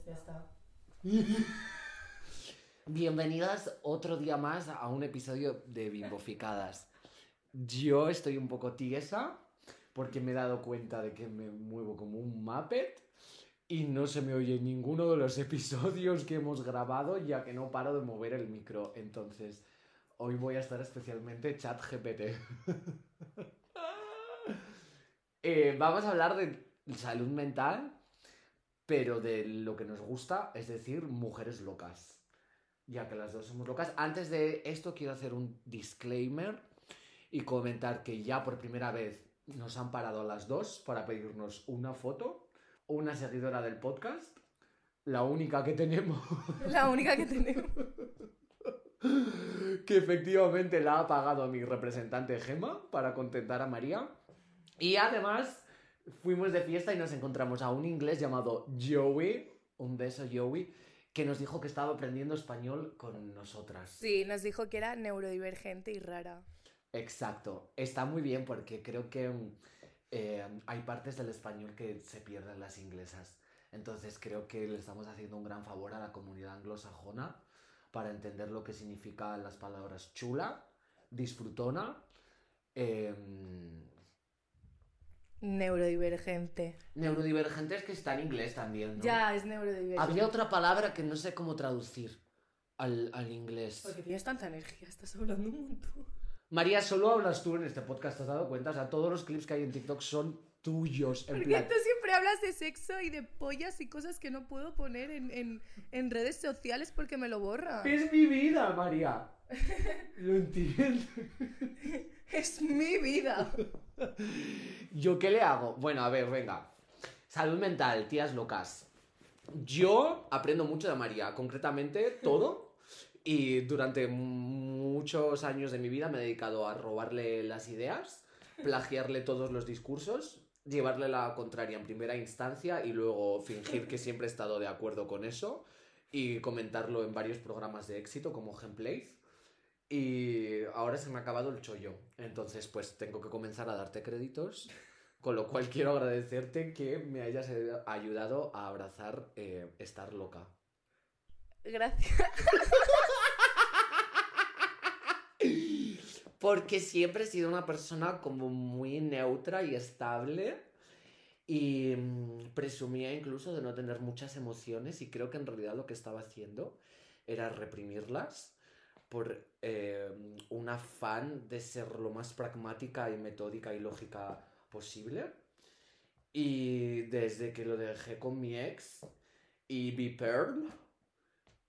Ya está. Bienvenidas otro día más a un episodio de Bimboficadas. Yo estoy un poco tiesa porque me he dado cuenta de que me muevo como un Muppet y no se me oye ninguno de los episodios que hemos grabado ya que no paro de mover el micro. Entonces, hoy voy a estar especialmente chat GPT. Eh, vamos a hablar de salud mental, pero de lo que nos gusta, es decir, mujeres locas. Ya que las dos somos locas. Antes de esto quiero hacer un disclaimer y comentar que ya por primera vez nos han parado a las dos para pedirnos una foto, una seguidora del podcast, la única que tenemos. La única que tenemos. que efectivamente la ha pagado mi representante Gema para contentar a María. Y además fuimos de fiesta y nos encontramos a un inglés llamado Joey, un beso Joey, que nos dijo que estaba aprendiendo español con nosotras. Sí, nos dijo que era neurodivergente y rara. Exacto, está muy bien porque creo que mm, eh, hay partes del español que se pierden las inglesas. Entonces creo que le estamos haciendo un gran favor a la comunidad anglosajona para entender lo que significan las palabras chula, disfrutona, em, Neurodivergente. neurodivergente es que está en inglés también, ¿no? Ya, es neurodivergente. Había otra palabra que no sé cómo traducir al, al inglés. Porque tienes tanta energía, estás hablando un montón. María, solo hablas tú en este podcast, ¿te has dado cuenta? O sea, todos los clips que hay en TikTok son tuyos. En Porque plan, tú siempre hablas de sexo y de pollas y cosas que no puedo poner en, en- en redes sociales porque me lo borra. Es mi vida, María. Lo entiendo. Es mi vida. ¿Yo qué le hago? Bueno, a ver, venga. Salud mental, tías locas. Yo aprendo mucho de María, concretamente todo. Y durante muchos años de mi vida me he dedicado a robarle las ideas, plagiarle todos los discursos, llevarle la contraria en primera instancia y luego fingir que siempre he estado de acuerdo con eso y comentarlo en varios programas de éxito como Gameplays. Y ahora se me ha acabado el chollo. Entonces, pues tengo que comenzar a darte créditos. Con lo cual quiero agradecerte que me hayas eh, ayudado a abrazar eh, estar loca. Gracias. Porque siempre he sido una persona como muy neutra y estable. Y mm, presumía incluso de no tener muchas emociones. Y creo que en realidad lo que estaba haciendo era reprimirlas por eh, un afán de ser lo más pragmática y metódica y lógica posible. Y desde que lo dejé con mi ex y vi Pearl,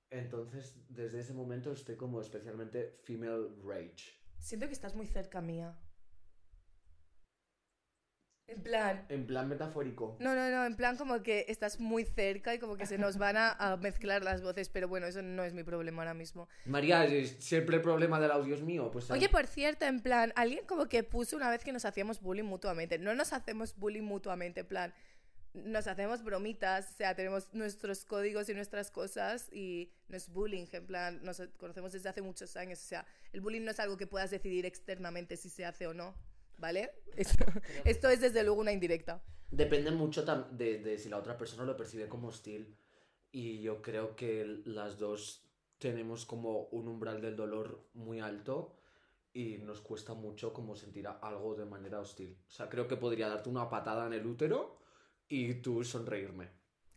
entonces desde ese momento estoy como especialmente female rage. Siento que estás muy cerca mía. En plan. En plan metafórico. No, no, no, en plan como que estás muy cerca y como que se nos van a, a mezclar las voces, pero bueno, eso no es mi problema ahora mismo. María, ¿es siempre el problema del audio es mío. Pues Oye, por cierto, en plan, alguien como que puso una vez que nos hacíamos bullying mutuamente. No nos hacemos bullying mutuamente, en plan, nos hacemos bromitas, o sea, tenemos nuestros códigos y nuestras cosas y no es bullying, en plan, nos conocemos desde hace muchos años, o sea, el bullying no es algo que puedas decidir externamente si se hace o no, ¿vale? Esto, esto es desde luego una indirecta. Depende mucho de, de si la otra persona lo percibe como hostil. Y yo creo que las dos tenemos como un umbral del dolor muy alto y nos cuesta mucho como sentir algo de manera hostil. O sea, creo que podría darte una patada en el útero y tú sonreírme.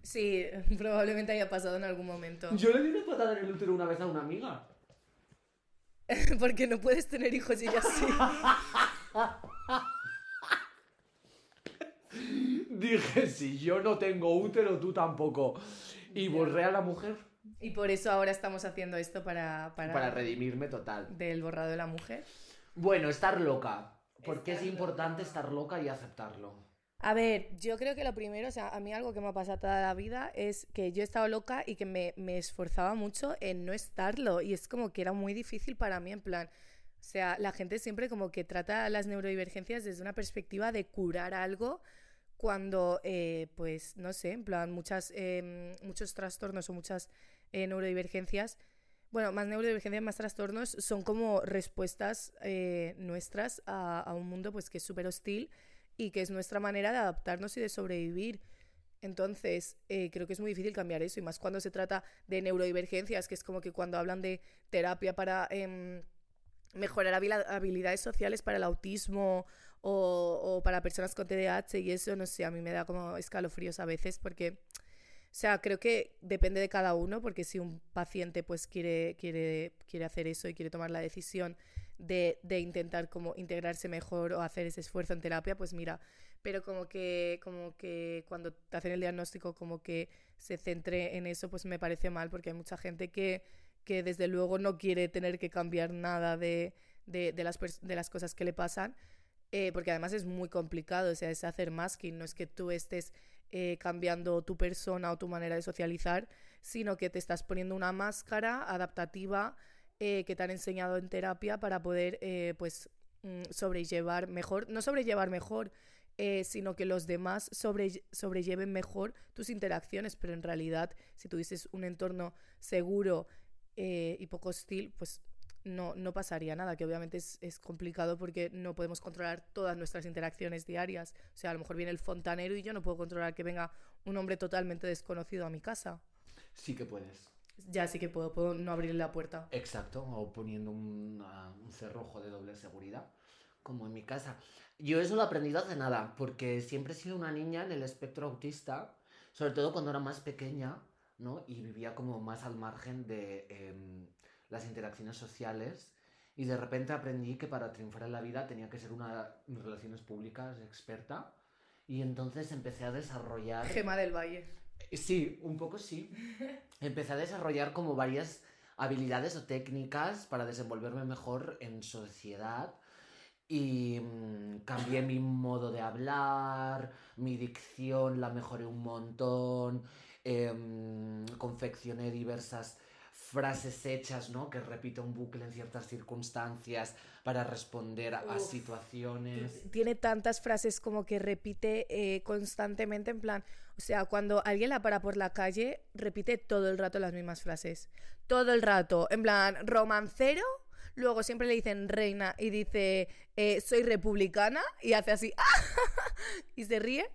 Sí, probablemente haya pasado en algún momento. Yo le di una patada en el útero una vez a una amiga. Porque no puedes tener hijos y ya sí. Dije, si yo no tengo útero, tú tampoco. Y borré a la mujer Y por eso ahora estamos haciendo esto para, para, para redimirme total. del borrado de la mujer. Bueno, estar loca. Porque es Estar importante loca. estar loca y aceptarlo. A ver, yo creo que lo primero, o sea, a mí algo que me ha pasado toda la vida es que yo he estado loca y que me, me esforzaba mucho en no estarlo. Y es como que era muy difícil para mí, en plan. O sea, la gente siempre como que trata las neurodivergencias desde una perspectiva de curar algo cuando, eh, pues, no sé, en plan, muchas, eh, muchos trastornos o muchas eh, neurodivergencias, bueno, más neurodivergencias, más trastornos, son como respuestas eh, nuestras a, a un mundo pues que es súper hostil y que es nuestra manera de adaptarnos y de sobrevivir. Entonces, eh, creo que es muy difícil cambiar eso, y más cuando se trata de neurodivergencias, que es como que cuando hablan de terapia para em, mejorar habilidades sociales para el autismo o, o, para personas con TDAH y eso, no sé, a mí me da como escalofríos a veces porque, o sea, creo que depende de cada uno, porque si un paciente pues quiere, quiere, quiere hacer eso y quiere tomar la decisión de, de intentar como integrarse mejor o hacer ese esfuerzo en terapia, pues mira, pero como que, como que cuando te hacen el diagnóstico como que se centre en eso, pues me parece mal, porque hay mucha gente que, que desde luego no quiere tener que cambiar nada de, de, las, de las cosas que le pasan, eh, porque además es muy complicado, o sea, es hacer masking, no es que tú estés eh, cambiando tu persona o tu manera de socializar, sino que te estás poniendo una máscara adaptativa eh, que te han enseñado en terapia para poder, pues, mm, sobrellevar mejor, no sobrellevar mejor, sino que los demás sobre, sobrelleven mejor tus interacciones, pero en realidad, si tuvieses un entorno seguro y poco hostil, pues no, no pasaría nada, que obviamente es, es, complicado porque no podemos controlar todas nuestras interacciones diarias. O sea, a lo mejor viene el fontanero y yo no puedo controlar que venga un hombre totalmente desconocido a mi casa. Sí que puedes. Ya sí que puedo, puedo no abrirle la puerta. Exacto, o poniendo un, uh, un cerrojo de doble seguridad, como en mi casa. Yo eso lo he aprendido hace nada, porque siempre he sido una niña en el espectro autista, sobre todo cuando era más pequeña, ¿no? Y vivía como más al margen de eh, las interacciones sociales. Y de repente aprendí que para triunfar en la vida tenía que ser una relaciones públicas experta. Y entonces empecé a desarrollar... Gema del Valle. Sí, un poco sí. Empecé a desarrollar como varias habilidades o técnicas para desenvolverme mejor en sociedad y mmm, cambié mi modo de hablar, mi dicción la mejoré un montón, eh, confeccioné diversas frases hechas, ¿no? Que repite un bucle en ciertas circunstancias para responder a, a situaciones. Tiene tantas frases como que repite eh, constantemente en plan, o sea, cuando alguien la para por la calle, repite todo el rato las mismas frases. Todo el rato, en plan, romancero. Luego siempre le dicen reina y dice, eh, soy republicana y hace así, y se ríe.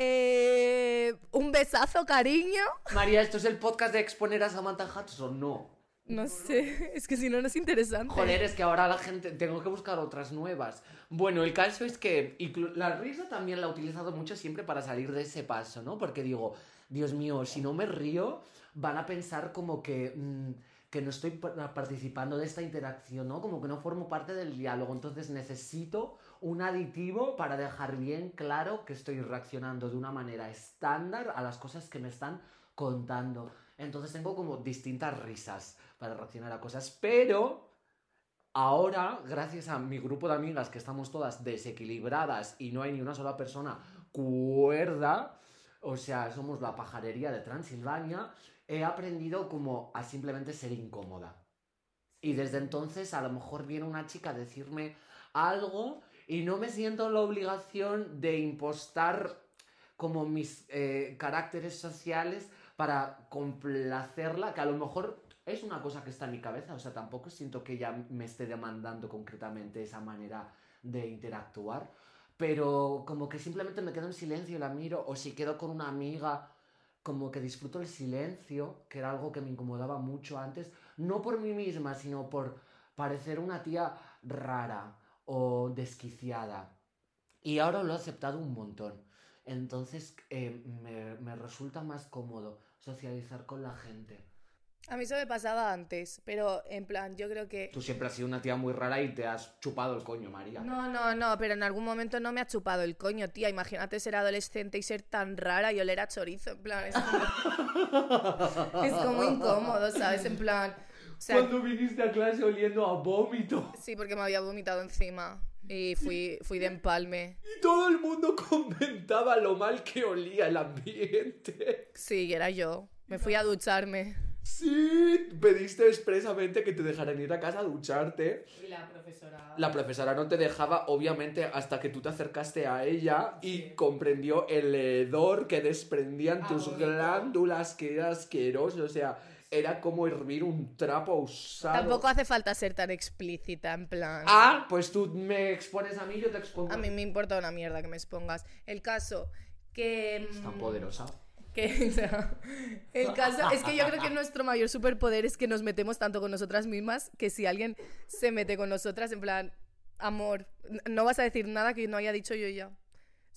Eh, un besazo, cariño. María, ¿esto es el podcast de exponer a Samantha Hudson? No. No sé, es que si no, no es interesante. Joder, es que ahora la gente. Tengo que buscar otras nuevas. Bueno, el caso es que. La risa también la he utilizado mucho siempre para salir de ese paso, ¿no? Porque digo, Dios mío, si no me río, van a pensar como que. Mmm, que no estoy participando de esta interacción, ¿no? Como que no formo parte del diálogo. Entonces necesito un aditivo para dejar bien claro que estoy reaccionando de una manera estándar a las cosas que me están contando. Entonces tengo como distintas risas para reaccionar a cosas, pero ahora, gracias a mi grupo de amigas que estamos todas desequilibradas y no hay ni una sola persona cuerda, o sea, somos la pajarería de Transilvania, he aprendido como a simplemente ser incómoda. Y desde entonces a lo mejor viene una chica a decirme algo y no me siento en la obligación de impostar como mis eh, caracteres sociales para complacerla, que a lo mejor es una cosa que está en mi cabeza, o sea, tampoco siento que ella me esté demandando concretamente esa manera de interactuar, pero como que simplemente me quedo en silencio y la miro, o si quedo con una amiga como que disfruto el silencio, que era algo que me incomodaba mucho antes, no por mí misma, sino por parecer una tía rara o desquiciada. Y ahora lo he aceptado un montón. Entonces eh, me, me resulta más cómodo socializar con la gente. A mí eso me pasaba antes, pero en plan, yo creo que... Tú siempre has sido una tía muy rara y te has chupado el coño, María. No, no, no, pero en algún momento no me ha chupado el coño, tía. Imagínate ser adolescente y ser tan rara y oler a chorizo, en plan, es como, es como incómodo, ¿sabes? En plan... O sea, Cuando viniste a clase oliendo a vómito. Sí, porque me había vomitado encima. Y fui, fui de empalme. Y todo el mundo comentaba lo mal que olía el ambiente. Sí, era yo. Me fui a ducharme. Sí, pediste expresamente que te dejaran ir a casa a ducharte. Y la profesora. La profesora no te dejaba, obviamente, hasta que tú te acercaste a ella y Sí. comprendió el hedor que desprendían A tus vómito. glándulas, que era asqueroso. O sea, era como hervir un trapo usado. Tampoco hace falta ser tan explícita, en plan. Ah, pues tú me expones a mí, yo te expongo. A mí me importa una mierda que me expongas. El caso Que... Es tan mm, poderosa. que, o sea, el caso es que yo creo que nuestro mayor superpoder es que nos metemos tanto con nosotras mismas que si alguien se mete con nosotras, en plan, amor, no vas a decir nada que no haya dicho yo ya,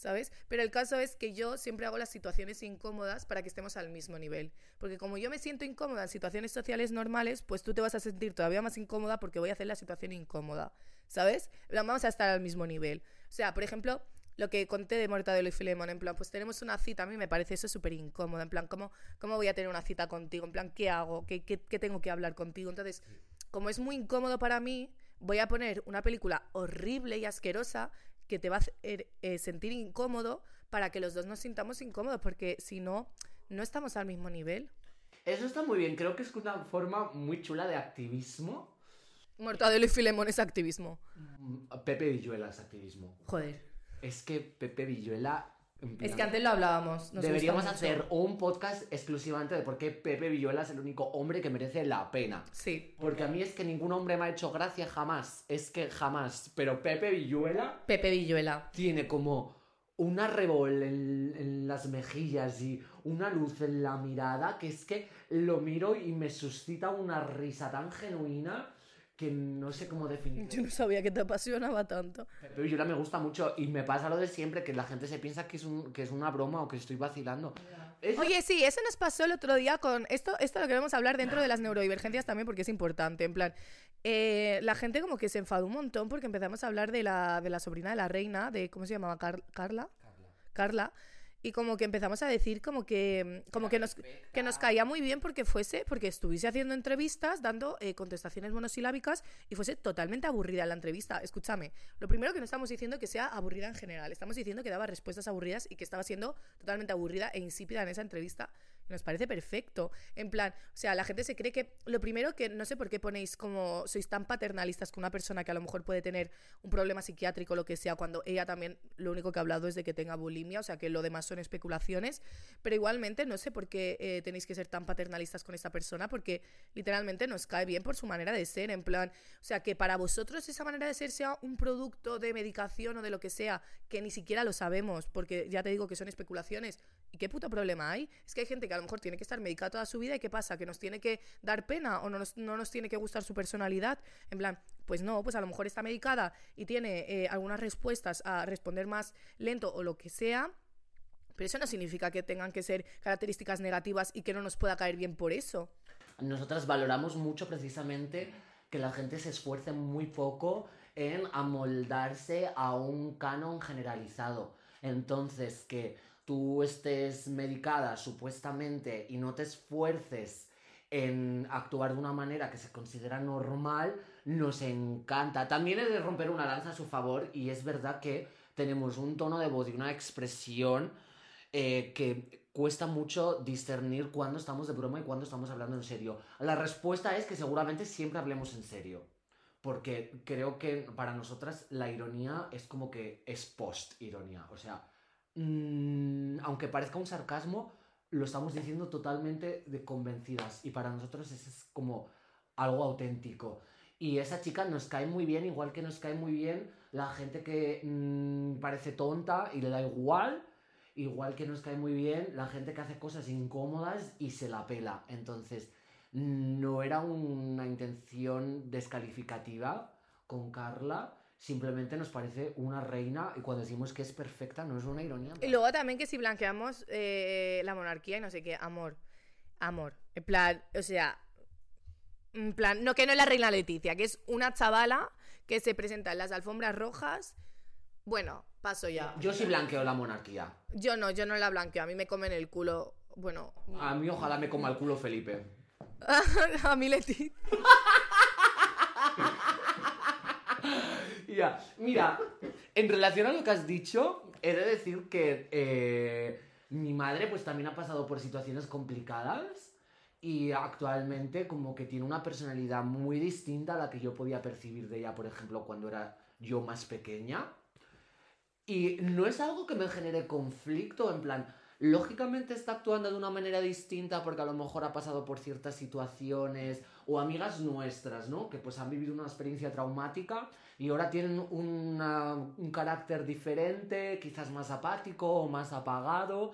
¿sabes? Pero el caso es que yo siempre hago las situaciones incómodas para que estemos al mismo nivel. Porque como yo me siento incómoda en situaciones sociales normales, pues tú te vas a sentir todavía más incómoda porque voy a hacer la situación incómoda, ¿sabes? Vamos a estar al mismo nivel. O sea, por ejemplo, lo que conté de Mortadelo y Filemón, en plan, pues tenemos una cita, a mí me parece eso súper incómodo, en plan, ¿cómo, ¿cómo voy a tener una cita contigo? En plan, ¿qué hago? ¿Qué, qué, qué tengo que hablar contigo? Entonces, como es muy incómodo para mí, voy a poner una película horrible y asquerosa que te va a hacer eh, sentir incómodo para que los dos nos sintamos incómodos, porque si no, no estamos al mismo nivel. Eso está muy bien, creo que es una forma muy chula de activismo. Mortadelo y Filemón es activismo. Mm, Pepe Villuela es activismo. Joder. Es que Pepe Villuela... Es que antes lo hablábamos. nos Deberíamos hacer un podcast exclusivamente de por qué Pepe Villuela es el único hombre que merece la pena. Sí. Porque a mí es que ningún hombre me ha hecho gracia jamás. Es que jamás. Pero Pepe Villuela Pepe Villuela. tiene como una rebol en, en las mejillas y una luz en la mirada que es que lo miro y me suscita una risa tan genuina que no sé cómo definir. Yo no sabía que te apasionaba tanto. Pepe Villuela me gusta mucho y me pasa lo de siempre, que la gente se piensa que es, un, que es una broma o que estoy vacilando. Es- Oye, sí, eso nos pasó el otro día con esto. Esto lo queremos hablar dentro de las neurodivergencias también porque es importante. En plan, eh, la gente como que se enfadó un montón porque empezamos a hablar de la, de la sobrina de la reina, de cómo se llamaba Car- Carla, Carla, y como que empezamos a decir como que como que nos que nos caía muy bien porque fuese porque estuviese haciendo entrevistas dando eh, contestaciones monosilábicas y fuese totalmente aburrida la entrevista. Escúchame, lo primero que no estamos diciendo que sea aburrida en general, estamos diciendo que daba respuestas aburridas y que estaba siendo totalmente aburrida e insípida en esa entrevista. Nos parece perfecto. En plan, o sea, la gente se cree que lo primero que no sé por qué ponéis como sois tan paternalistas con una persona que a lo mejor puede tener un problema psiquiátrico o lo que sea, cuando ella también lo único que ha hablado es de que tenga bulimia, o sea, que lo demás son especulaciones, pero igualmente no sé por qué eh, tenéis que ser tan paternalistas con esta persona, porque literalmente nos cae bien por su manera de ser, en plan, o sea, que para vosotros esa manera de ser sea un producto de medicación o de lo que sea, que ni siquiera lo sabemos, porque ya te digo que son especulaciones. ¿Y qué puto problema hay? Es que hay gente que a lo mejor tiene que estar medicada toda su vida y ¿qué pasa? ¿Que nos tiene que dar pena o no nos, no nos tiene que gustar su personalidad? En plan, pues no, pues a lo mejor está medicada y tiene eh, algunas respuestas a responder más lento o lo que sea. Pero eso no significa que tengan que ser características negativas y que no nos pueda caer bien por eso. Nosotras valoramos mucho precisamente que la gente se esfuerce muy poco en amoldarse a un canon generalizado. Entonces, que tú estés medicada supuestamente y no te esfuerces en actuar de una manera que se considera normal, nos encanta. También he de romper una lanza a su favor y es verdad que tenemos un tono de voz y una expresión eh, que cuesta mucho discernir cuándo estamos de broma y cuándo estamos hablando en serio. La respuesta es que seguramente siempre hablemos en serio. Porque creo que para nosotras la ironía es como que es post-ironía. O sea, mm, aunque parezca un sarcasmo, lo estamos diciendo totalmente de convencidas. Y para nosotros es como algo auténtico. Y esa chica nos cae muy bien, igual que nos cae muy bien la gente que mm, parece tonta y le da igual. Igual que nos cae muy bien la gente que hace cosas incómodas y se la pela. Entonces, no era una intención descalificativa con Carla. Simplemente nos parece una reina y cuando decimos que es perfecta no es una ironía. Y luego también que si blanqueamos eh, la monarquía y no sé qué, amor. Amor. En plan, o sea. En plan, no que no es la reina Leticia, que es una chavala que se presenta en las alfombras rojas. Bueno, paso ya. Yo sí blanqueo la monarquía. Yo no, yo no la blanqueo. A mí me comen el culo. Bueno, A mí ojalá me coma el culo Felipe. a mí Leticia. Mira, en relación a lo que has dicho, he de decir que eh, mi madre pues también ha pasado por situaciones complicadas y actualmente como que tiene una personalidad muy distinta a la que yo podía percibir de ella, por ejemplo, cuando era yo más pequeña. Y no es algo que me genere conflicto, en plan, lógicamente está actuando de una manera distinta porque a lo mejor ha pasado por ciertas situaciones o amigas nuestras, ¿no? Que pues han vivido una experiencia traumática y ahora tienen un carácter diferente, quizás más apático o más apagado.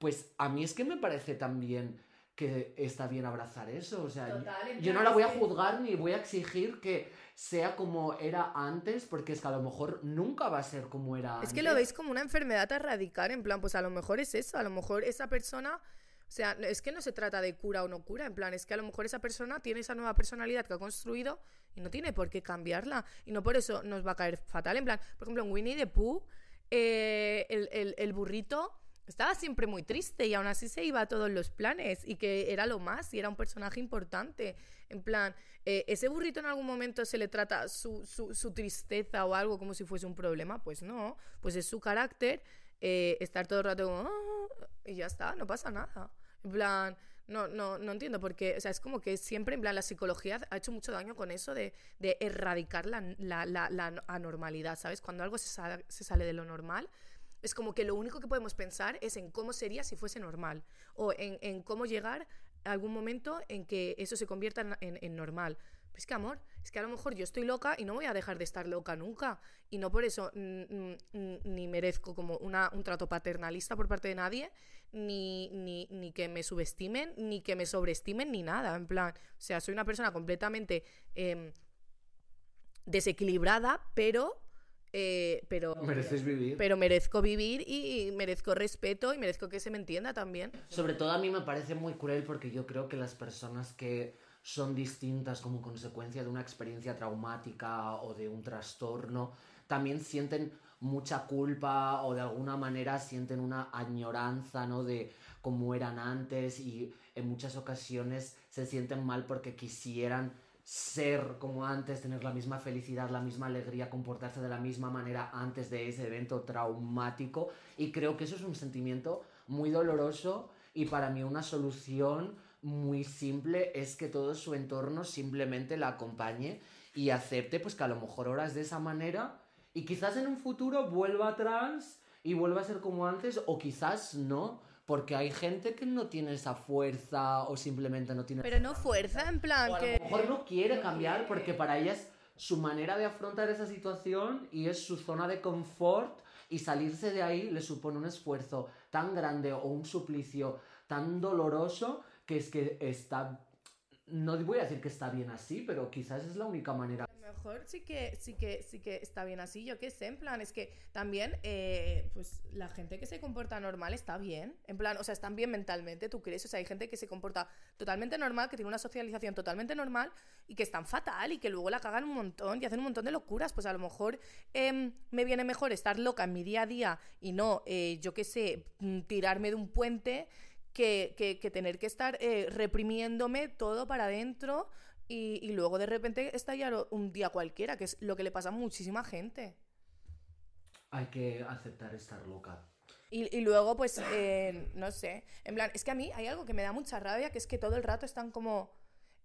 Pues a mí es que me parece también que está bien abrazar eso. O sea, yo no la voy a juzgar ni voy a exigir que sea como era antes, porque es que a lo mejor nunca va a ser como era antes. Es que lo veis como una enfermedad a erradicar, en plan, pues a lo mejor es eso, a lo mejor esa persona... O sea, es que no se trata de cura o no cura, en plan, es que a lo mejor esa persona tiene esa nueva personalidad que ha construido y no tiene por qué cambiarla. Y no por eso nos va a caer fatal. En plan, por ejemplo, en Winnie the Pooh, eh, el, el burrito estaba siempre muy triste y aún así se iba a todos los planes y que era lo más y era un personaje importante. En plan, eh, ¿ese burrito en algún momento se le trata su, su, tristeza o algo como si fuese un problema? Pues no, pues es su carácter eh, estar todo el rato como, ah", y ya está, no pasa nada. En plan, no, no, no entiendo porque, o sea, es como que siempre, en plan, la psicología ha hecho mucho daño con eso de, de erradicar la, la, la, anormalidad, ¿sabes? Cuando algo se se sale de lo normal es como que lo único que podemos pensar es en cómo sería si fuese normal o en, cómo llegar a algún momento en que eso se convierta en, normal. Pero es que, amor, es que a lo mejor yo estoy loca y no voy a dejar de estar loca nunca. Y no por eso ni merezco como una, un trato paternalista por parte de nadie, ni, ni, que me subestimen, ni que me sobreestimen, ni nada. En plan, o sea, soy una persona completamente em, desequilibrada, pero eh, pero, Mereces vivir. Pero merezco vivir y, merezco respeto y merezco que se me entienda también. Sobre todo a mí me parece muy cruel porque yo creo que las personas que son distintas como consecuencia de una experiencia traumática o de un trastorno, también sienten mucha culpa o de alguna manera sienten una añoranza, ¿no? De cómo eran antes y en muchas ocasiones se sienten mal porque quisieran ser como antes, tener la misma felicidad, la misma alegría, comportarse de la misma manera antes de ese evento traumático. Y creo que eso es un sentimiento muy doloroso y para mí una solución muy simple es que todo su entorno simplemente la acompañe y acepte pues que a lo mejor ahora es de esa manera y quizás en un futuro vuelva atrás y vuelva a ser como antes o quizás no porque hay gente que no tiene esa fuerza o simplemente no tiene... Pero no fuerza, en plan o a que... lo mejor no quiere cambiar porque para ella es su manera de afrontar esa situación y es su zona de confort y salirse de ahí le supone un esfuerzo tan grande o un suplicio tan doloroso que es que está no voy a decir que está bien así, pero quizás es la única manera. Mejor sí que, sí que, sí que está bien así, yo qué sé, en plan, es que también, eh, pues la gente que se comporta normal está bien, en plan, o sea, están bien mentalmente, ¿tú crees? O sea, hay gente que se comporta totalmente normal, que tiene una socialización totalmente normal y que están fatal y que luego la cagan un montón y hacen un montón de locuras, pues a lo mejor em, me viene mejor estar loca en mi día a día y no, eh, yo qué sé, mm, tirarme de un puente que, tener que estar eh, reprimiéndome todo para adentro y, luego de repente estallar un día cualquiera, que es lo que le pasa a muchísima gente. Hay que aceptar estar loca. Y, luego, pues, eh, no sé, en plan, es que a mí hay algo que me da mucha rabia, que es que todo el rato están como...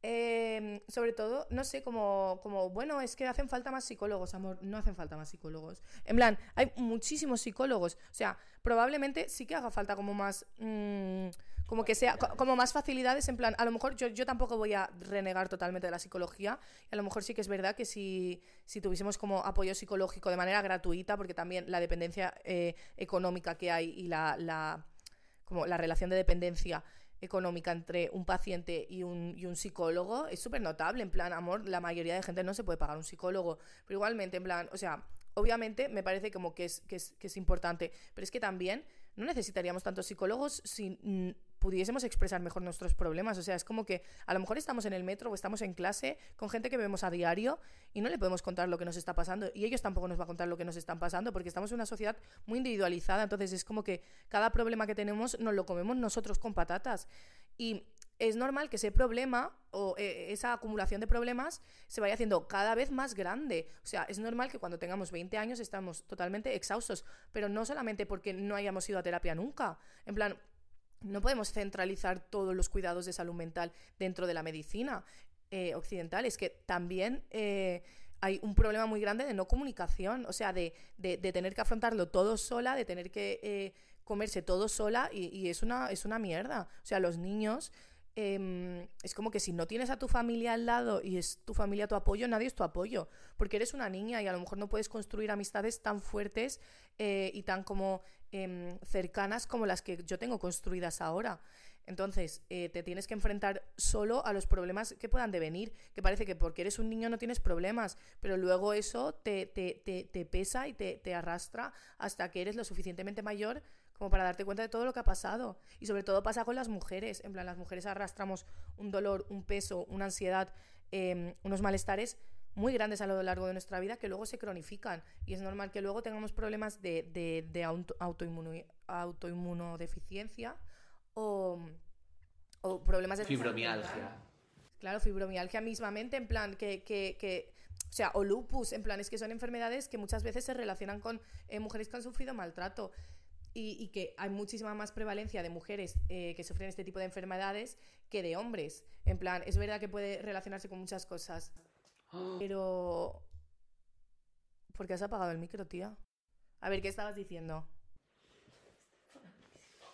Em, sobre todo, no sé, como, como, bueno, es que hacen falta más psicólogos, amor, no hacen falta más psicólogos. En plan, hay muchísimos psicólogos, o sea, probablemente sí que haga falta como más... Mm, como que sea, como más facilidades, en plan, a lo mejor yo, yo tampoco voy a renegar totalmente de la psicología, a lo mejor sí que es verdad que si, si tuviésemos como apoyo psicológico de manera gratuita, porque también la dependencia eh, económica que hay y la, la, como la relación de dependencia económica entre un paciente y un, y un psicólogo es súper notable. En plan, amor, la mayoría de gente no se puede pagar un psicólogo. Pero igualmente, en plan, o sea, obviamente me parece como que es, que es, que es importante. Pero es que también no necesitaríamos tantos psicólogos si pudiésemos expresar mejor nuestros problemas. O sea, es como que a lo mejor estamos en el metro o estamos en clase con gente que vemos a diario y no le podemos contar lo que nos está pasando. Y ellos tampoco nos van a contar lo que nos están pasando porque estamos en una sociedad muy individualizada. Entonces es como que cada problema que tenemos nos lo comemos nosotros con patatas. Y es normal que ese problema o eh, esa acumulación de problemas se vaya haciendo cada vez más grande. O sea, es normal que cuando tengamos 20 años estamos totalmente exhaustos, pero no solamente porque no hayamos ido a terapia nunca. En plan, no podemos centralizar todos los cuidados de salud mental dentro de la medicina eh, occidental. Es que también eh, hay un problema muy grande de no comunicación, o sea, de, tener que afrontarlo todo sola, de tener que comerse todo sola y, y es, una, es una mierda. O sea, los niños em, es como que si no tienes a tu familia al lado y es tu familia tu apoyo, nadie es tu apoyo. Porque eres una niña y a lo mejor no puedes construir amistades tan fuertes eh, y tan como em, cercanas como las que yo tengo construidas ahora. Entonces, eh, te tienes que enfrentar solo a los problemas que puedan devenir, que parece que porque eres un niño no tienes problemas, pero luego eso te, te, te, pesa y te, te arrastra hasta que eres lo suficientemente mayor como para darte cuenta de todo lo que ha pasado. Y sobre todo pasa con las mujeres. En plan, las mujeres arrastramos un dolor, un peso, una ansiedad, em, unos malestares muy grandes a lo largo de nuestra vida que luego se cronifican. Y es normal que luego tengamos problemas de, de, de auto- autoinmuno- autoinmunodeficiencia o, o problemas de... Fibromialgia. Claro, fibromialgia mismamente, en plan, que, que, que- o sea, o lupus, en plan, es que son enfermedades que muchas veces se relacionan con eh, mujeres que han sufrido maltrato y, y que hay muchísima más prevalencia de mujeres eh, que sufren este tipo de enfermedades que de hombres. En plan, es verdad que puede relacionarse con muchas cosas, pero... ¿Por qué has apagado el micro, tía? A ver, ¿qué estabas diciendo?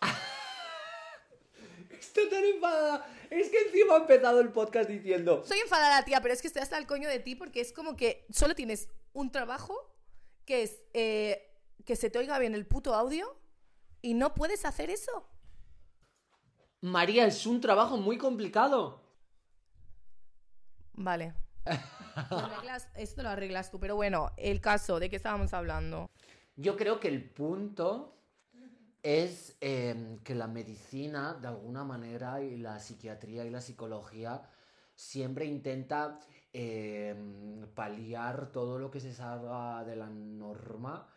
Estoy tan enfadada. Es que encima ha empezado el podcast diciendo. Estoy enfadada, tía, pero es que estoy hasta el coño de ti porque es como que solo tienes un trabajo que es eh, que se te oiga bien el puto audio y no puedes hacer eso. María, es un trabajo muy complicado. Vale. Esto lo arreglas tú, pero bueno, el caso de que estábamos hablando. Yo creo que el punto es eh, que la medicina, de alguna manera, y la psiquiatría y la psicología siempre intenta eh, paliar todo lo que se salga de la norma,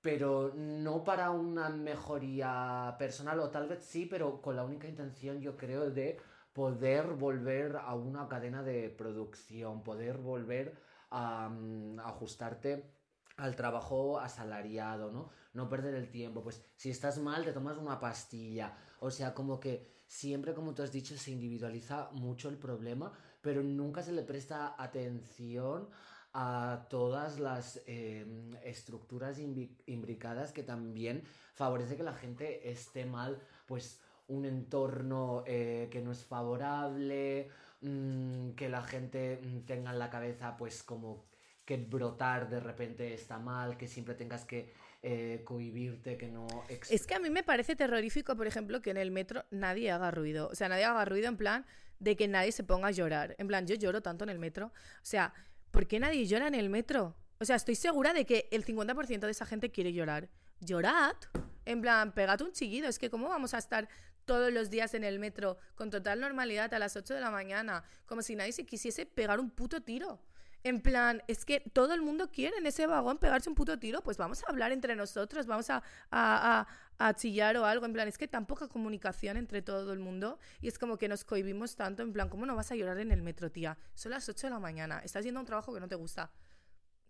pero no para una mejoría personal, o tal vez sí, pero con la única intención, yo creo, de poder volver a una cadena de producción, poder volver a mm, ajustarte al trabajo asalariado, ¿no? No perder el tiempo. Pues si estás mal, te tomas una pastilla. O sea, como que siempre, como tú has dicho, se individualiza mucho el problema, pero nunca se le presta atención a todas las eh, estructuras imbricadas que también favorece que la gente esté mal, pues un entorno eh, que no es favorable, mm, que la gente mm, tenga en la cabeza pues como que brotar de repente está mal, que siempre tengas que eh, cohibirte, que no... Es que a mí me parece terrorífico, por ejemplo, que en el metro nadie haga ruido. O sea, nadie haga ruido en plan de que nadie se ponga a llorar. En plan, yo lloro tanto en el metro. O sea, ¿por qué nadie llora en el metro? O sea, estoy segura de que el 50% de esa gente quiere llorar. Llorad. En plan, pegad un chillido. Es que ¿cómo vamos a estar todos los días en el metro con total normalidad a las 8 de la mañana? Como si nadie se quisiese pegar un puto tiro. En plan, es que todo el mundo quiere en ese vagón pegarse un puto tiro, pues vamos a hablar entre nosotros, vamos a, a, a- chillar o algo. En plan, es que tan poca comunicación entre todo el mundo y es como que nos cohibimos tanto. En plan, ¿cómo no vas a llorar en el metro, tía? Son las 8 de la mañana, estás yendo a un trabajo que no te gusta.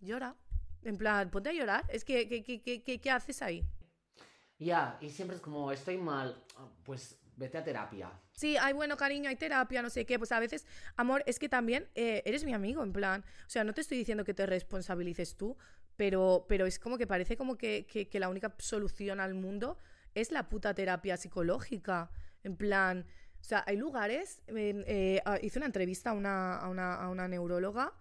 Llora. En plan, ponte a llorar. Es que, ¿qué, qué, qué, qué- qué haces ahí? Ya, y siempre es como, estoy mal, ah, pues vete a terapia. Sí, ay, bueno, cariño, hay terapia, no sé qué. Pues a veces, amor, es que también eh, eres mi amigo, en plan. O sea, no te estoy diciendo que te responsabilices tú, pero, pero es como que parece como que, que- que la única solución al mundo es la puta terapia psicológica. En plan, o sea, hay lugares. eh, eh, hice una entrevista a una, a una, a una neuróloga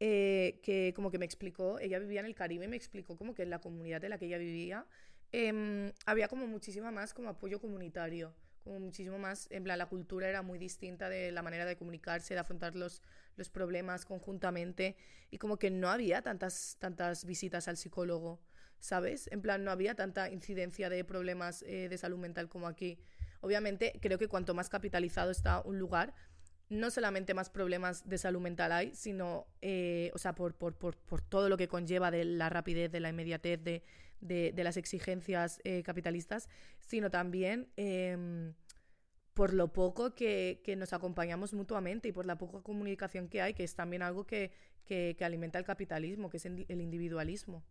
eh, que como que me explicó, ella vivía en el Caribe me explicó como que en la comunidad en la que ella vivía em, había como muchísima más como apoyo comunitario, como muchísimo más, en plan la cultura era muy distinta de la manera de comunicarse, de afrontar los, los problemas conjuntamente y como que no había tantas, tantas visitas al psicólogo, ¿sabes? En plan no había tanta incidencia de problemas eh, de salud mental como aquí. Obviamente creo que cuanto más capitalizado está un lugar, no solamente más problemas de salud mental hay, sino, eh, o sea, por, por, por, por todo lo que conlleva de la rapidez, de la inmediatez, de, de, las exigencias eh, capitalistas, sino también em, por lo poco que, nos acompañamos mutuamente y por la poca comunicación que hay, que es también algo que, que, alimenta el capitalismo, que es el individualismo.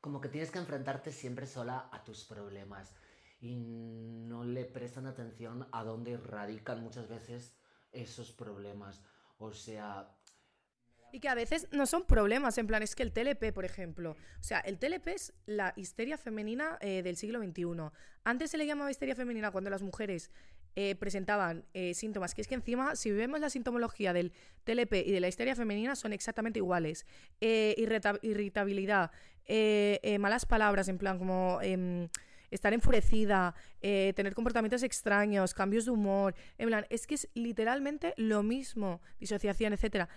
Como que tienes que enfrentarte siempre sola a tus problemas y no le prestan atención a dónde radican muchas veces esos problemas. O sea, Y que a veces no son problemas, en plan, es que el TLP, por ejemplo, o sea, el TLP es la histeria femenina eh, del siglo XXI. Antes se le llamaba histeria femenina cuando las mujeres eh, presentaban eh, síntomas, que es que encima, si vemos la sintomología del TLP y de la histeria femenina, son exactamente iguales. irritabilidad, malas palabras, en plan, como em, estar enfurecida, tener comportamientos extraños, cambios de humor, en plan, es que es literalmente lo mismo, disociación, etcétera.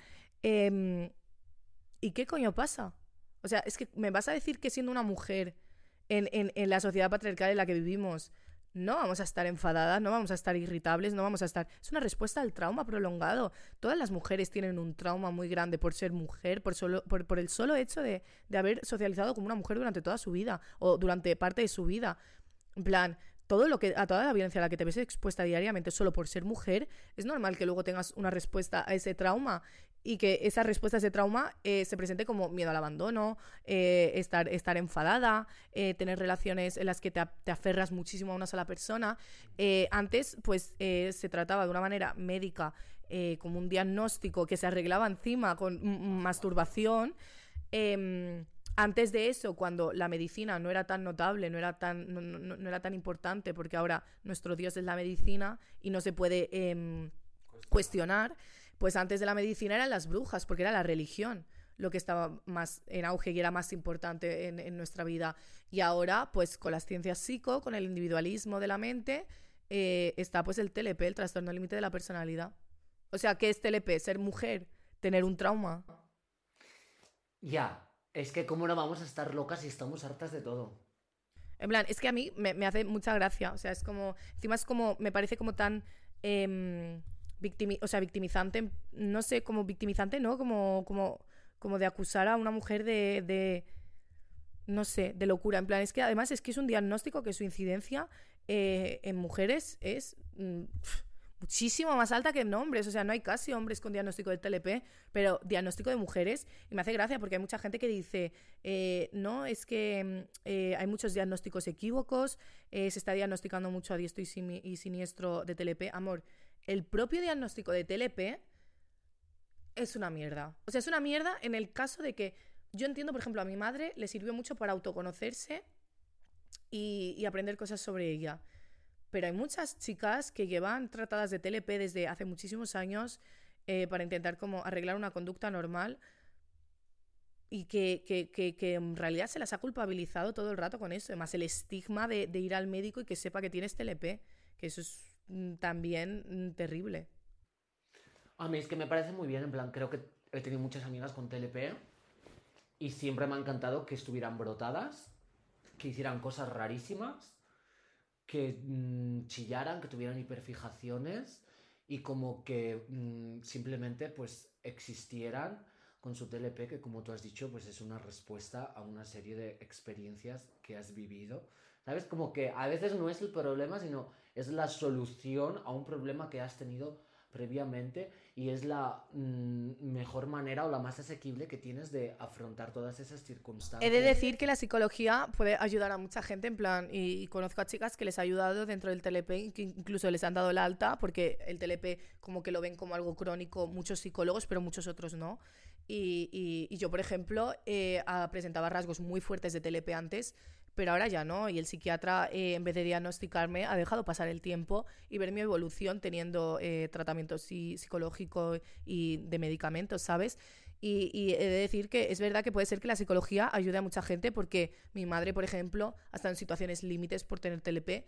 Em, ¿Y qué coño pasa? O sea, es que me vas a decir que siendo una mujer en, en, la sociedad patriarcal en la que vivimos, no vamos a estar enfadadas, no vamos a estar irritables, no vamos a estar... Es una respuesta al trauma prolongado. Todas las mujeres tienen un trauma muy grande por ser mujer, por, solo, por, el solo hecho de, de, haber socializado como una mujer durante toda su vida o durante parte de su vida. En plan, todo lo que, a toda la violencia a la que te ves expuesta diariamente solo por ser mujer, es normal que luego tengas una respuesta a ese trauma y que esa respuesta ese trauma eh, se presente como miedo al abandono, eh, estar, estar enfadada, eh, tener relaciones en las que te, aferras muchísimo a una sola persona. antes, pues se trataba de una manera médica, como un diagnóstico que se arreglaba encima con masturbación. Em, antes de eso, cuando la medicina no era tan notable, no era tan, no, era tan importante, porque ahora nuestro Dios es la medicina y no se puede em, cuestionar pues antes de la medicina eran las brujas, porque era la religión lo que estaba más en auge y era más importante en, nuestra vida. Y ahora, pues con las ciencias psico, con el individualismo de la mente, eh, está pues el TLP, el trastorno límite de la personalidad. O sea, ¿qué es TLP? Ser mujer, tener un trauma. Ya, es que cómo no vamos a estar locas si estamos hartas de todo. En plan, es que a mí me, hace mucha gracia. O sea, es como, encima es como, me parece como tan... Em, o sea, victimizante, no sé, como victimizante, ¿no? Como, como, como de acusar a una mujer de, de, no sé, de locura. En plan, es que además es que es un diagnóstico que su incidencia eh, en mujeres es mm, muchísimo más alta que en hombres. O sea, no hay casi hombres con diagnóstico de TLP, pero diagnóstico de mujeres. Y me hace gracia porque hay mucha gente que dice, eh, no, es que mm, eh, hay muchos diagnósticos equívocos, se está diagnosticando mucho a diestro y siniestro de TLP. Amor, el propio diagnóstico de TLP es una mierda. O sea, es una mierda en el caso de que yo entiendo, por ejemplo, a mi madre le sirvió mucho para autoconocerse y, aprender cosas sobre ella. Pero hay muchas chicas que llevan tratadas de TLP desde hace muchísimos años eh, para intentar como arreglar una conducta normal y que, que, en realidad se las ha culpabilizado todo el rato con eso. Además, el estigma de, de ir al médico y que sepa que tienes TLP, que eso es también mm, terrible. A mí es que me parece muy bien, en plan, creo que he tenido muchas amigas con TLP y siempre me ha encantado que estuvieran brotadas, que hicieran cosas rarísimas, que mm, chillaran, que tuvieran hiperfijaciones y como que simplemente pues existieran con su TLP, que como tú has dicho, pues es una respuesta a una serie de experiencias que has vivido. ¿Sabes? Como que a veces no es el problema, sino es la solución a un problema que has tenido previamente y es la mm, mejor manera o la más asequible que tienes de afrontar todas esas circunstancias. He de decir que la psicología puede ayudar a mucha gente, en plan, y, conozco a chicas que les ha ayudado dentro del TLP, que incluso les han dado el alta, porque el TLP como que lo ven como algo crónico muchos psicólogos, pero muchos otros no. Y, yo, por ejemplo, eh, presentaba rasgos muy fuertes de TLP antes, pero ahora ya no. Y el psiquiatra, eh, en vez de diagnosticarme, ha dejado pasar el tiempo y ver mi evolución teniendo eh, tratamiento psicológico y de medicamentos, ¿sabes? Y, he de decir que es verdad que puede ser que la psicología ayude a mucha gente porque mi madre, por ejemplo, ha estado en situaciones límites por tener TLP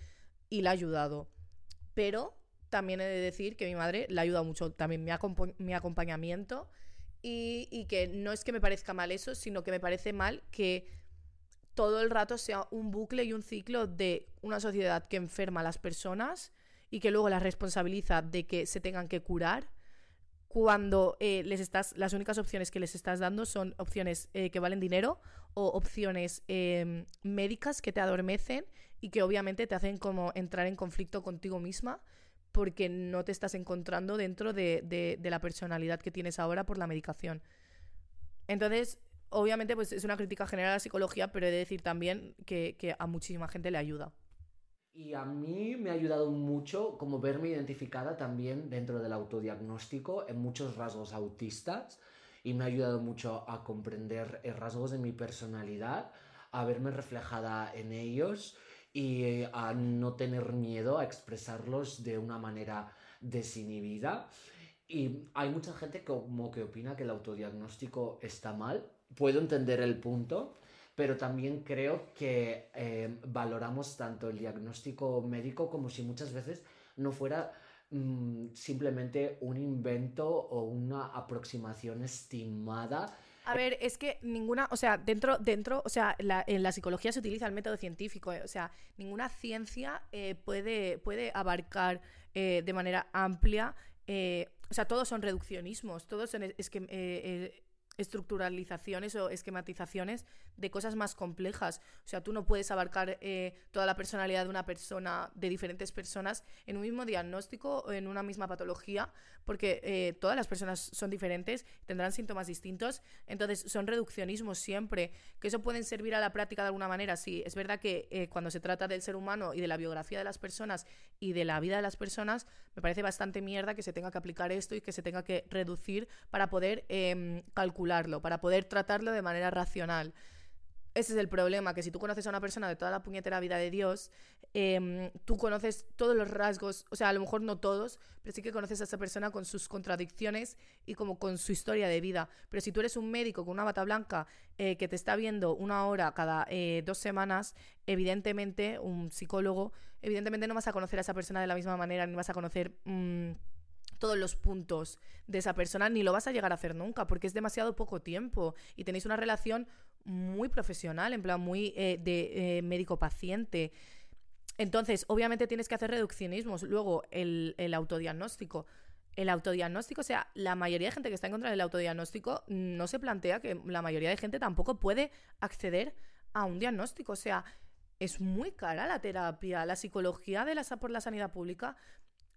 y la ha ayudado. Pero también he de decir que mi madre le ha ayudado mucho también mi, mi acompañamiento y que no es que me parezca mal eso, sino que me parece mal que todo el rato sea un bucle y un ciclo de una sociedad que enferma a las personas y que luego las responsabiliza de que se tengan que curar cuando eh, les estás las únicas opciones que les estás dando son opciones eh, que valen dinero o opciones em, médicas que te adormecen y que obviamente te hacen como entrar en conflicto contigo misma porque no te estás encontrando dentro de, de la personalidad que tienes ahora por la medicación. Entonces, obviamente pues es una crítica general a la psicología, pero he de decir también que, a muchísima gente le ayuda. Y a mí me ha ayudado mucho como verme identificada también dentro del autodiagnóstico en muchos rasgos autistas y me ha ayudado mucho a comprender eh, rasgos de mi personalidad, a verme reflejada en ellos y a no tener miedo a expresarlos de una manera desinhibida. Y hay mucha gente como que opina que el autodiagnóstico está mal. Puedo entender el punto, pero también creo que eh, valoramos tanto el diagnóstico médico como si muchas veces no fuera mm, simplemente un invento o una aproximación estimada. A ver, es que ninguna, o sea, dentro, dentro, o sea, en la psicología se utiliza el método científico, eh, o sea, ninguna ciencia eh, puede, puede abarcar de manera amplia o sea, todos son reduccionismos, todos son es que, estructuralizaciones o esquematizaciones de cosas más complejas. O sea, tú no puedes abarcar eh, toda la personalidad de una persona, de diferentes personas, en un mismo diagnóstico o en una misma patología, porque eh, todas las personas son diferentes, tendrán síntomas distintos. Entonces, son reduccionismos siempre, que eso pueden servir a la práctica de alguna manera. Sí, es verdad que eh, cuando se trata del ser humano y de la biografía de las personas y de la vida de las personas, me parece bastante mierda que se tenga que aplicar esto y que se tenga que reducir para poder em, calcularlo, para poder tratarlo de manera racional. Ese es el problema, que si tú conoces a una persona de toda la puñetera vida de Dios, em, tú conoces todos los rasgos, o sea, a lo mejor no todos, pero sí que conoces a esa persona con sus contradicciones y como con su historia de vida. Pero si tú eres un médico con una bata blanca eh, que te está viendo una hora cada eh, dos semanas, evidentemente, un psicólogo, evidentemente no vas a conocer a esa persona de la misma manera, ni vas a conocer... Mm, todos los puntos de esa persona, ni lo vas a llegar a hacer nunca, porque es demasiado poco tiempo y tenéis una relación muy profesional, en plan muy eh, de eh, médico-paciente. Entonces, obviamente tienes que hacer reduccionismos. Luego, el, autodiagnóstico. El autodiagnóstico, o sea, la mayoría de gente que está en contra del autodiagnóstico no se plantea que la mayoría de gente tampoco puede acceder a un diagnóstico. O sea, es muy cara la terapia. La psicología de la, por la sanidad pública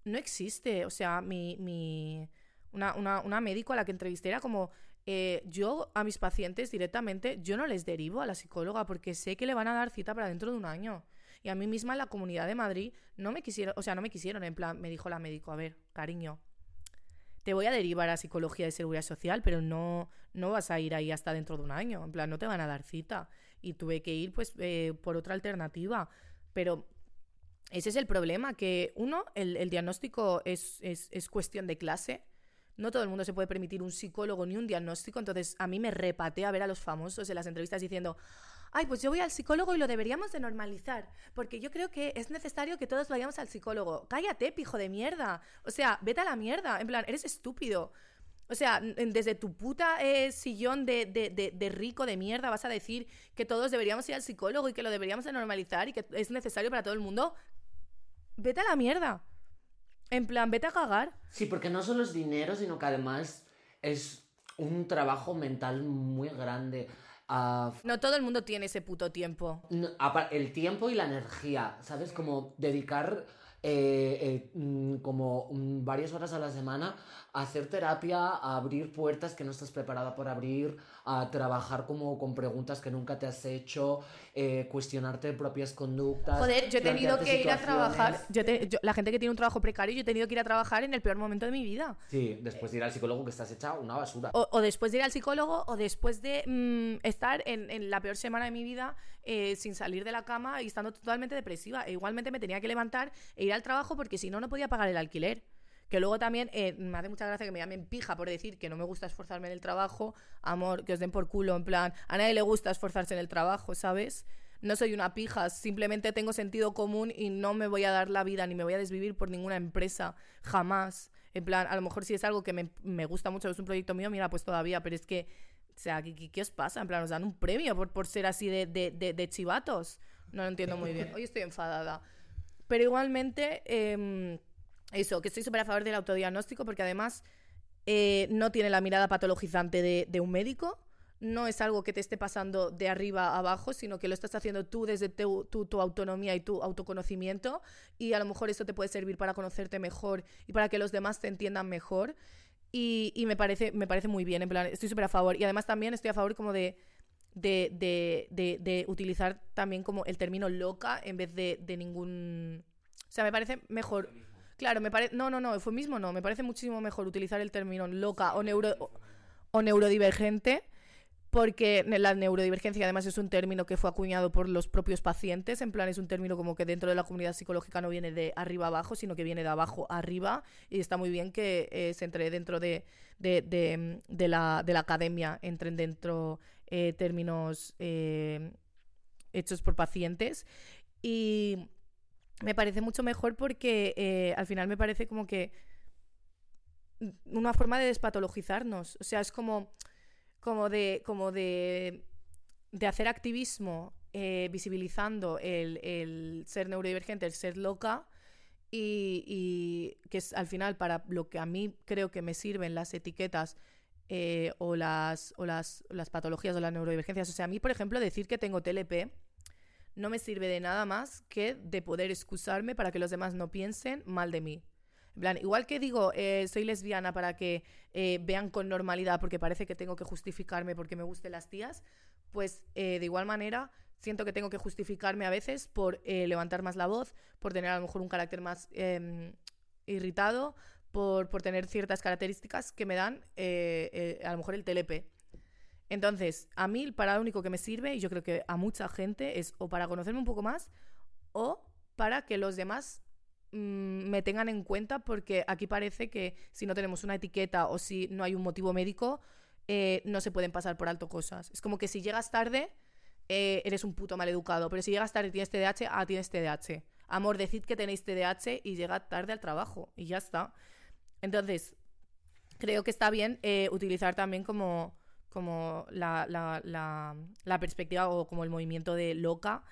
no existe. O sea, mi, mi una, una, una médico a la que entrevisté era como, eh, yo a mis pacientes directamente, yo no les derivo a la psicóloga porque sé que le van a dar cita para dentro de un año. Y a mí misma en la comunidad de Madrid no me quisieron, o sea, no me quisieron, en plan, me dijo la médico, a ver, cariño, te voy a derivar a psicología de seguridad social, pero no, no vas a ir ahí hasta dentro de un año, en plan, no te van a dar cita. Y tuve que ir, pues, eh, por otra alternativa. Pero ese es el problema, que uno, el, diagnóstico es, es, es cuestión de clase no todo el mundo se puede permitir un psicólogo ni un diagnóstico, entonces a mí me repatea ver a los famosos en las entrevistas diciendo, ay, pues yo voy al psicólogo y lo deberíamos de normalizar, porque yo creo que es necesario que todos vayamos al psicólogo. Cállate, pijo de mierda. O sea, vete a la mierda, en plan, eres estúpido. O sea, desde tu puta eh, sillón de, de, rico de mierda vas a decir que todos deberíamos ir al psicólogo y que lo deberíamos de normalizar y que es necesario para todo el mundo. Vete a la mierda. En plan, vete a cagar. Sí, porque no solo es dinero, sino que además es un trabajo mental muy grande. Ah, no todo el mundo tiene ese puto tiempo. el tiempo y la energía, ¿sabes? Como dedicar eh, eh, mm, como mm, varias horas a la semana a hacer terapia, a abrir puertas que no estás preparada por abrir, a trabajar como con preguntas que nunca te has hecho, eh, cuestionarte propias conductas. Joder, yo he tenido que ir a trabajar, yo la gente que tiene un trabajo precario, yo he tenido que ir a trabajar en el peor momento de mi vida. Sí, después de ir al psicólogo que estás hecha una basura. O, después de ir al psicólogo, o después de mm, estar en, la peor semana de mi vida eh, sin salir de la cama y estando totalmente depresiva. E igualmente me tenía que levantar e ir al trabajo porque si no, no podía pagar el alquiler. Que luego también eh, me hace mucha gracia que me llamen pija por decir que no me gusta esforzarme en el trabajo. Amor, que os den por culo, en plan, a nadie le gusta esforzarse en el trabajo, ¿sabes? No soy una pija, simplemente tengo sentido común y no me voy a dar la vida ni me voy a desvivir por ninguna empresa, jamás. En plan, a lo mejor si es algo que me, gusta mucho, es un proyecto mío, mira, pues todavía, pero es que, o sea, ¿qué, os pasa? En plan, os dan un premio por, por ser así de, de, chivatos. No lo entiendo muy bien. Hoy estoy enfadada. Pero igualmente, em, eso, que estoy súper a favor del autodiagnóstico porque además eh, no tiene la mirada patologizante de, un médico, no es algo que te esté pasando de arriba a abajo, sino que lo estás haciendo tú desde tu, tu, autonomía y tu autoconocimiento y a lo mejor eso te puede servir para conocerte mejor y para que los demás te entiendan mejor. Y, y me, parece, me parece muy bien, en plan, estoy súper a favor. Y además también estoy a favor como de, de, de, de, utilizar también como el término loca en vez de, de ningún... O sea, me parece mejor Claro, me parece. No, no, no, mismo no. Me parece muchísimo mejor utilizar el término loca o, neuro o neurodivergente, porque la neurodivergencia además es un término que fue acuñado por los propios pacientes, en plan es un término como que dentro de la comunidad psicológica no viene de arriba abajo, sino que viene de abajo arriba, y está muy bien que eh, se entre dentro de, de, de, de la, de la academia, entren dentro eh, términos eh, hechos por pacientes. Y me parece mucho mejor porque eh, al final me parece como que una forma de despatologizarnos. O sea, es como, como de. como de. de hacer activismo eh, visibilizando el, el ser neurodivergente, el ser loca. Y, y que es al final para lo que a mí creo que me sirven las etiquetas eh, o, las, o las, las patologías o las neurodivergencias. O sea, a mí, por ejemplo, decir que tengo TLP no me sirve de nada más que de poder excusarme para que los demás no piensen mal de mí. En plan, igual que digo, eh, soy lesbiana para que eh, vean con normalidad porque parece que tengo que justificarme porque me gusten las tías, pues eh, de igual manera siento que tengo que justificarme a veces por eh, levantar más la voz, por tener a lo mejor un carácter más eh, irritado, por, por, tener ciertas características que me dan eh, eh, a lo mejor el TLP. Entonces, a mí para lo único que me sirve, y yo creo que a mucha gente, es o para conocerme un poco más o para que los demás mmm, me tengan en cuenta, porque aquí parece que si no tenemos una etiqueta o si no hay un motivo médico, eh, no se pueden pasar por alto cosas. Es como que si llegas tarde, eh, eres un puto maleducado, pero si llegas tarde y tienes TDAH, ah, tienes TDAH. Amor, decid que tenéis TDAH y llegad tarde al trabajo y ya está. Entonces, creo que está bien eh, utilizar también como como la, la, la, perspectiva o como el movimiento de loca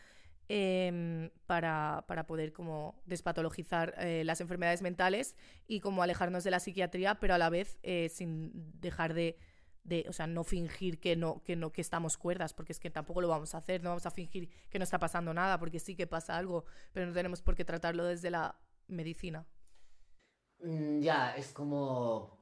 eh, para, para, poder como despatologizar eh, las enfermedades mentales y como alejarnos de la psiquiatría, pero a la vez eh, sin dejar de, de, o sea, no fingir que no, que no, que estamos cuerdas, porque es que tampoco lo vamos a hacer, no vamos a fingir que no está pasando nada, porque sí que pasa algo, pero no tenemos por qué tratarlo desde la medicina. Mm, ya, es como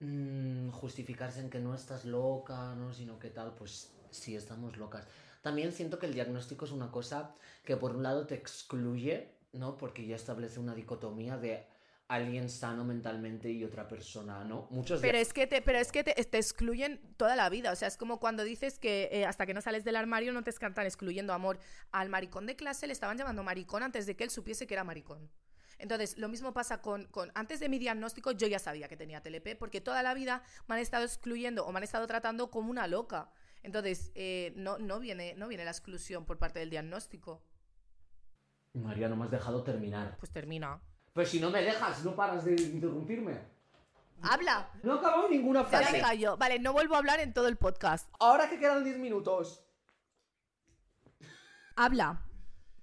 mmm, justificarse en que no estás loca, ¿no? Sino que tal, pues sí estamos locas. También siento que el diagnóstico es una cosa que por un lado te excluye, ¿no? Porque ya establece una dicotomía de alguien sano mentalmente y otra persona, ¿no? Muchos pero es que te, pero es que te, te, excluyen toda la vida, o sea, es como cuando dices que eh, hasta que no sales del armario no te están excluyendo amor. Al maricón de clase le estaban llamando maricón antes de que él supiese que era maricón. Entonces, lo mismo pasa con, con, Antes de mi diagnóstico, yo ya sabía que tenía TLP, porque toda la vida me han estado excluyendo o me han estado tratando como una loca. Entonces, eh, no, no, viene, no viene la exclusión por parte del diagnóstico. María, no me has dejado terminar. Pues termina. Pues si no me dejas, no paras de interrumpirme. ¡Habla! No he acabado ninguna frase. Ya callo. Vale, no vuelvo a hablar en todo el podcast. Ahora que quedan 10 minutos. Habla.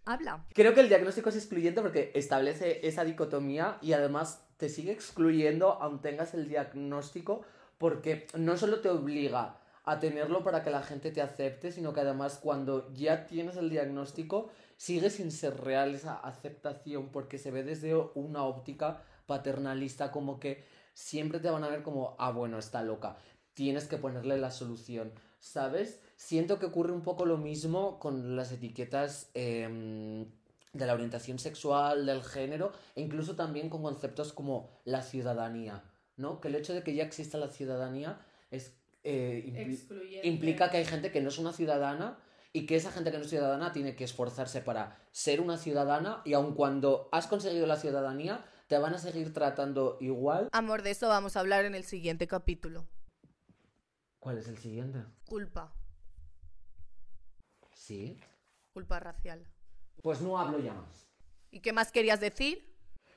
Habla. Creo que el diagnóstico es excluyente porque establece esa dicotomía y además te sigue excluyendo aun tengas el diagnóstico porque no solo te obliga a tenerlo para que la gente te acepte, sino que además cuando ya tienes el diagnóstico sigue sin ser real esa aceptación porque se ve desde una óptica paternalista como que siempre te van a ver como, ah, bueno, está loca, tienes que ponerle la solución, ¿sabes? Siento que ocurre un poco lo mismo con las etiquetas eh, de la orientación sexual, del género, e incluso también con conceptos como la ciudadanía, ¿no? Que el hecho de que ya exista la ciudadanía es, eh, impl implica que hay gente que no es una ciudadana y que esa gente que no es ciudadana tiene que esforzarse para ser una ciudadana y aun cuando has conseguido la ciudadanía, te van a seguir tratando igual. Amor, de eso vamos a hablar en el siguiente capítulo. ¿Cuál es el siguiente? Culpa. Sí. Culpa racial. Pues no hablo ya más. ¿Y qué más querías decir?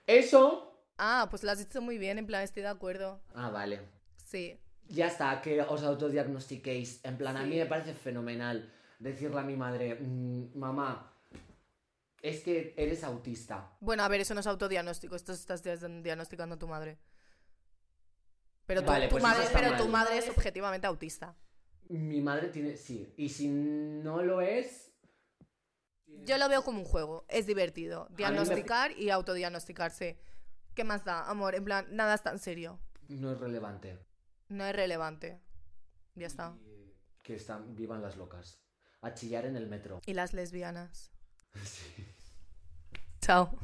Eso. Ah, pues lo has dicho muy bien, en plan, estoy de acuerdo. Ah, vale. Sí. Ya está, que os autodiagnostiquéis. En plan, sí. a mí me parece fenomenal decirle a mi madre, mmm, mamá, es que eres autista. Bueno, a ver, eso no es autodiagnóstico, esto estás diagnosticando a tu madre. Pero tu, vale, tu pues madre, pero tu madre es objetivamente autista. Mi madre tiene, sí. Y si no lo es... Yo lo veo como un juego, es divertido. Diagnosticar me... y autodiagnosticarse. ¿Qué más da, amor? En plan, nada es tan serio. No es relevante. No es relevante. Ya está. Y que están, vivan las locas. A chillar en el metro. Y las lesbianas. Sí. Chao.